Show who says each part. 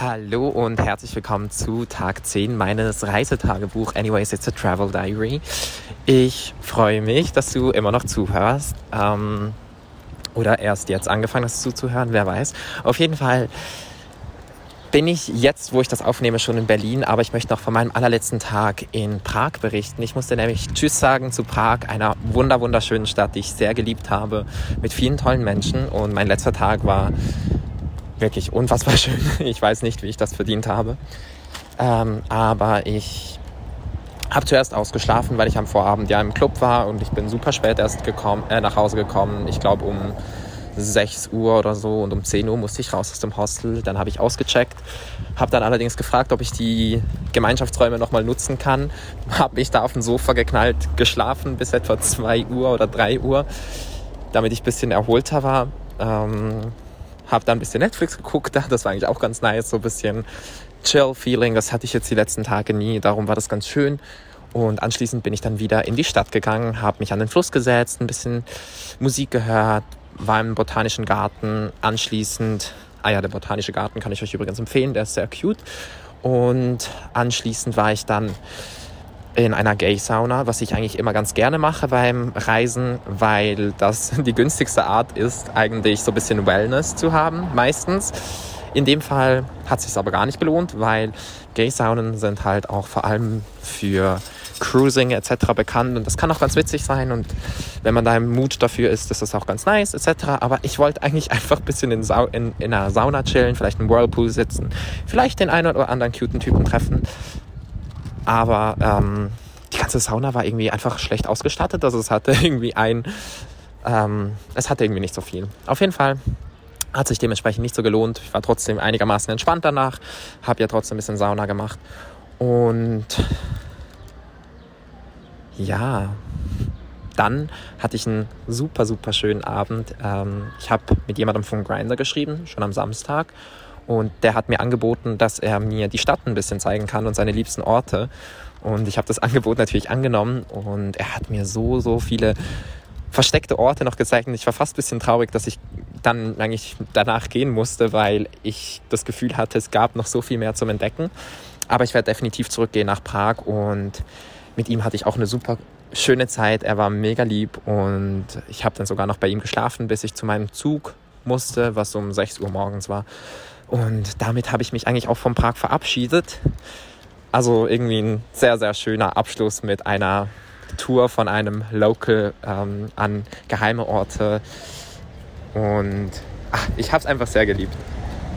Speaker 1: Hallo und herzlich willkommen zu Tag 10 meines Reisetagebuch Anyways, it's a Travel Diary. Ich freue mich, dass du immer noch zuhörst. Ähm, oder erst jetzt angefangen hast zuzuhören, wer weiß. Auf jeden Fall bin ich jetzt, wo ich das aufnehme, schon in Berlin, aber ich möchte noch von meinem allerletzten Tag in Prag berichten. Ich musste nämlich Tschüss sagen zu Prag, einer wunder wunderschönen Stadt, die ich sehr geliebt habe, mit vielen tollen Menschen. Und mein letzter Tag war wirklich unfassbar schön. Ich weiß nicht, wie ich das verdient habe. Ähm, aber ich habe zuerst ausgeschlafen, weil ich am Vorabend ja im Club war und ich bin super spät erst gekommen, äh, nach Hause gekommen. Ich glaube um 6 Uhr oder so und um 10 Uhr musste ich raus aus dem Hostel. Dann habe ich ausgecheckt, habe dann allerdings gefragt, ob ich die Gemeinschaftsräume nochmal nutzen kann. Habe mich da auf dem Sofa geknallt, geschlafen bis etwa 2 Uhr oder 3 Uhr, damit ich ein bisschen erholter war. Ähm, habe dann ein bisschen Netflix geguckt, das war eigentlich auch ganz nice, so ein bisschen Chill-Feeling, das hatte ich jetzt die letzten Tage nie, darum war das ganz schön. Und anschließend bin ich dann wieder in die Stadt gegangen, habe mich an den Fluss gesetzt, ein bisschen Musik gehört, war im Botanischen Garten. Anschließend, ah ja, der Botanische Garten kann ich euch übrigens empfehlen, der ist sehr cute. Und anschließend war ich dann in einer Gay-Sauna, was ich eigentlich immer ganz gerne mache beim Reisen, weil das die günstigste Art ist, eigentlich so ein bisschen Wellness zu haben, meistens. In dem Fall hat es sich aber gar nicht gelohnt, weil Gay-Saunen sind halt auch vor allem für Cruising etc. bekannt und das kann auch ganz witzig sein und wenn man da im Mut dafür ist, ist das auch ganz nice etc. Aber ich wollte eigentlich einfach ein bisschen in, Sau in, in einer Sauna chillen, vielleicht im Whirlpool sitzen, vielleicht den einen oder anderen cuten Typen treffen. Aber ähm, die ganze Sauna war irgendwie einfach schlecht ausgestattet. Also es hatte irgendwie ein, ähm, es hatte irgendwie nicht so viel. Auf jeden Fall hat sich dementsprechend nicht so gelohnt. Ich war trotzdem einigermaßen entspannt danach, habe ja trotzdem ein bisschen Sauna gemacht und ja, dann hatte ich einen super, super schönen Abend. Ähm, ich habe mit jemandem von Grinder geschrieben, schon am Samstag. Und der hat mir angeboten, dass er mir die Stadt ein bisschen zeigen kann und seine liebsten Orte. Und ich habe das Angebot natürlich angenommen und er hat mir so, so viele versteckte Orte noch gezeigt. Und ich war fast ein bisschen traurig, dass ich dann eigentlich danach gehen musste, weil ich das Gefühl hatte, es gab noch so viel mehr zum Entdecken. Aber ich werde definitiv zurückgehen nach Prag und mit ihm hatte ich auch eine super schöne Zeit. Er war mega lieb und ich habe dann sogar noch bei ihm geschlafen, bis ich zu meinem Zug musste, was um 6 Uhr morgens war. Und damit habe ich mich eigentlich auch vom Prag verabschiedet. Also irgendwie ein sehr, sehr schöner Abschluss mit einer Tour von einem Local ähm, an geheime Orte. Und ach, ich habe es einfach sehr geliebt.